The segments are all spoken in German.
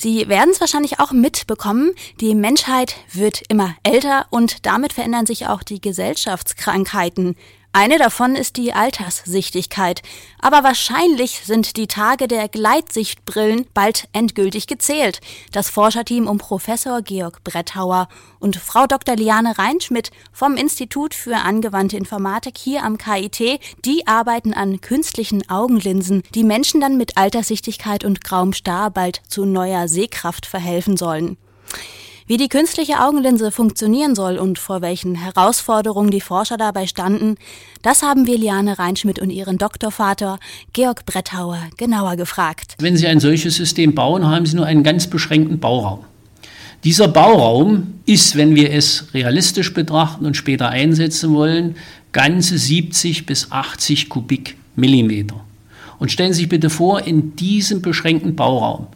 Sie werden es wahrscheinlich auch mitbekommen, die Menschheit wird immer älter und damit verändern sich auch die Gesellschaftskrankheiten. Eine davon ist die Alterssichtigkeit. Aber wahrscheinlich sind die Tage der Gleitsichtbrillen bald endgültig gezählt. Das Forscherteam um Professor Georg Bretthauer und Frau Dr. Liane Reinschmidt vom Institut für angewandte Informatik hier am KIT, die arbeiten an künstlichen Augenlinsen, die Menschen dann mit Alterssichtigkeit und grauem Star bald zu neuer Sehkraft verhelfen sollen. Wie die künstliche Augenlinse funktionieren soll und vor welchen Herausforderungen die Forscher dabei standen, das haben wir Liane Reinschmidt und ihren Doktorvater Georg Bretthauer genauer gefragt. Wenn Sie ein solches System bauen, haben Sie nur einen ganz beschränkten Bauraum. Dieser Bauraum ist, wenn wir es realistisch betrachten und später einsetzen wollen, ganze 70 bis 80 Kubikmillimeter. Und stellen Sie sich bitte vor, in diesem beschränkten Bauraum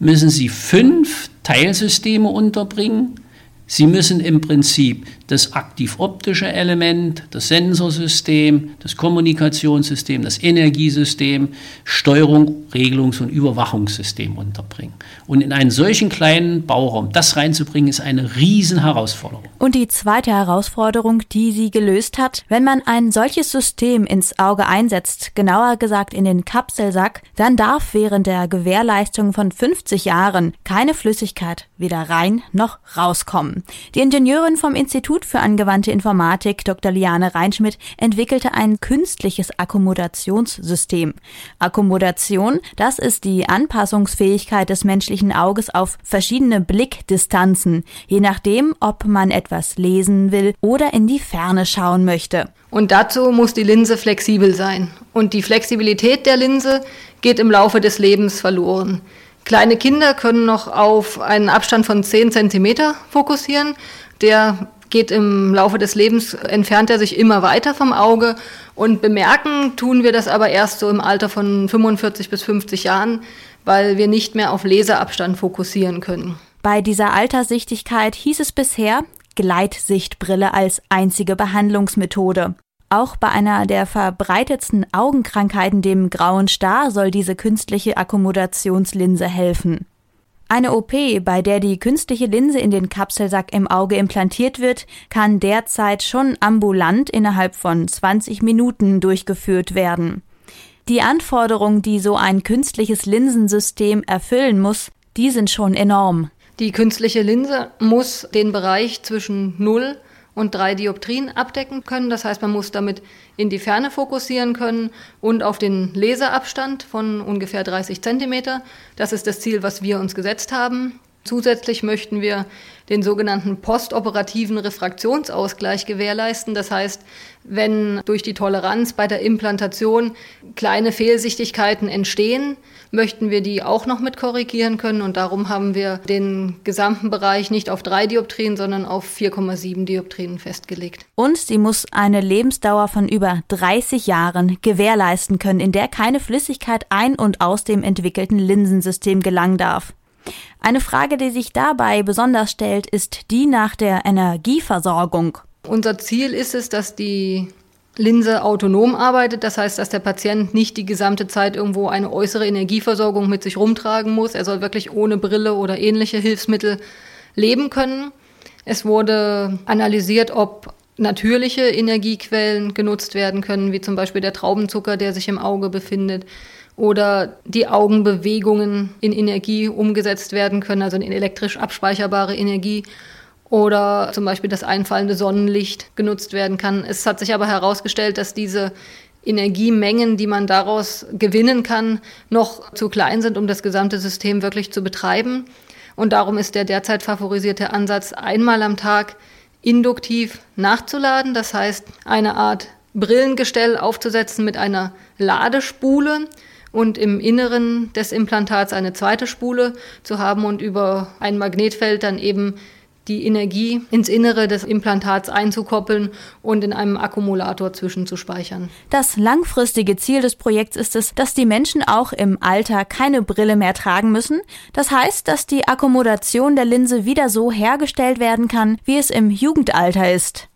müssen Sie fünf Teilsysteme unterbringen. Sie müssen im Prinzip das aktiv-optische Element, das Sensorsystem, das Kommunikationssystem, das Energiesystem, Steuerung, Regelungs- und Überwachungssystem unterbringen. Und in einen solchen kleinen Bauraum das reinzubringen, ist eine Riesenherausforderung. Und die zweite Herausforderung, die sie gelöst hat, wenn man ein solches System ins Auge einsetzt, genauer gesagt in den Kapselsack, dann darf während der Gewährleistung von 50 Jahren keine Flüssigkeit weder rein noch rauskommen. Die Ingenieurin vom Institut für angewandte Informatik, Dr. Liane Reinschmidt, entwickelte ein künstliches Akkommodationssystem. Akkommodation, das ist die Anpassungsfähigkeit des menschlichen Auges auf verschiedene Blickdistanzen, je nachdem, ob man etwas lesen will oder in die Ferne schauen möchte. Und dazu muss die Linse flexibel sein. Und die Flexibilität der Linse geht im Laufe des Lebens verloren. Kleine Kinder können noch auf einen Abstand von 10 cm fokussieren. Der geht im Laufe des Lebens, entfernt er sich immer weiter vom Auge. Und bemerken tun wir das aber erst so im Alter von 45 bis 50 Jahren, weil wir nicht mehr auf Leseabstand fokussieren können. Bei dieser Alterssichtigkeit hieß es bisher, Gleitsichtbrille als einzige Behandlungsmethode. Auch bei einer der verbreitetsten Augenkrankheiten, dem grauen Star, soll diese künstliche Akkommodationslinse helfen. Eine OP, bei der die künstliche Linse in den Kapselsack im Auge implantiert wird, kann derzeit schon ambulant innerhalb von 20 Minuten durchgeführt werden. Die Anforderungen, die so ein künstliches Linsensystem erfüllen muss, die sind schon enorm. Die künstliche Linse muss den Bereich zwischen 0 und 3 Dioptrien abdecken können. Das heißt, man muss damit in die Ferne fokussieren können und auf den Leseabstand von ungefähr 30 Zentimeter. Das ist das Ziel, was wir uns gesetzt haben. Zusätzlich möchten wir den sogenannten postoperativen Refraktionsausgleich gewährleisten. Das heißt, wenn durch die Toleranz bei der Implantation kleine Fehlsichtigkeiten entstehen, möchten wir die auch noch mit korrigieren können. Und darum haben wir den gesamten Bereich nicht auf drei Dioptrien, sondern auf 4,7 Dioptrien festgelegt. Und sie muss eine Lebensdauer von über 30 Jahren gewährleisten können, in der keine Flüssigkeit ein und aus dem entwickelten Linsensystem gelangen darf. Eine Frage, die sich dabei besonders stellt, ist die nach der Energieversorgung. Unser Ziel ist es, dass die Linse autonom arbeitet. Das heißt, dass der Patient nicht die gesamte Zeit irgendwo eine äußere Energieversorgung mit sich rumtragen muss. Er soll wirklich ohne Brille oder ähnliche Hilfsmittel leben können. Es wurde analysiert, ob natürliche Energiequellen genutzt werden können, wie zum Beispiel der Traubenzucker, der sich im Auge befindet oder die Augenbewegungen in Energie umgesetzt werden können, also in elektrisch abspeicherbare Energie oder zum Beispiel das einfallende Sonnenlicht genutzt werden kann. Es hat sich aber herausgestellt, dass diese Energiemengen, die man daraus gewinnen kann, noch zu klein sind, um das gesamte System wirklich zu betreiben. Und darum ist der derzeit favorisierte Ansatz, einmal am Tag induktiv nachzuladen, das heißt eine Art Brillengestell aufzusetzen mit einer Ladespule und im Inneren des Implantats eine zweite Spule zu haben und über ein Magnetfeld dann eben die Energie ins Innere des Implantats einzukoppeln und in einem Akkumulator zwischenzuspeichern. Das langfristige Ziel des Projekts ist es, dass die Menschen auch im Alter keine Brille mehr tragen müssen. Das heißt, dass die Akkommodation der Linse wieder so hergestellt werden kann, wie es im Jugendalter ist.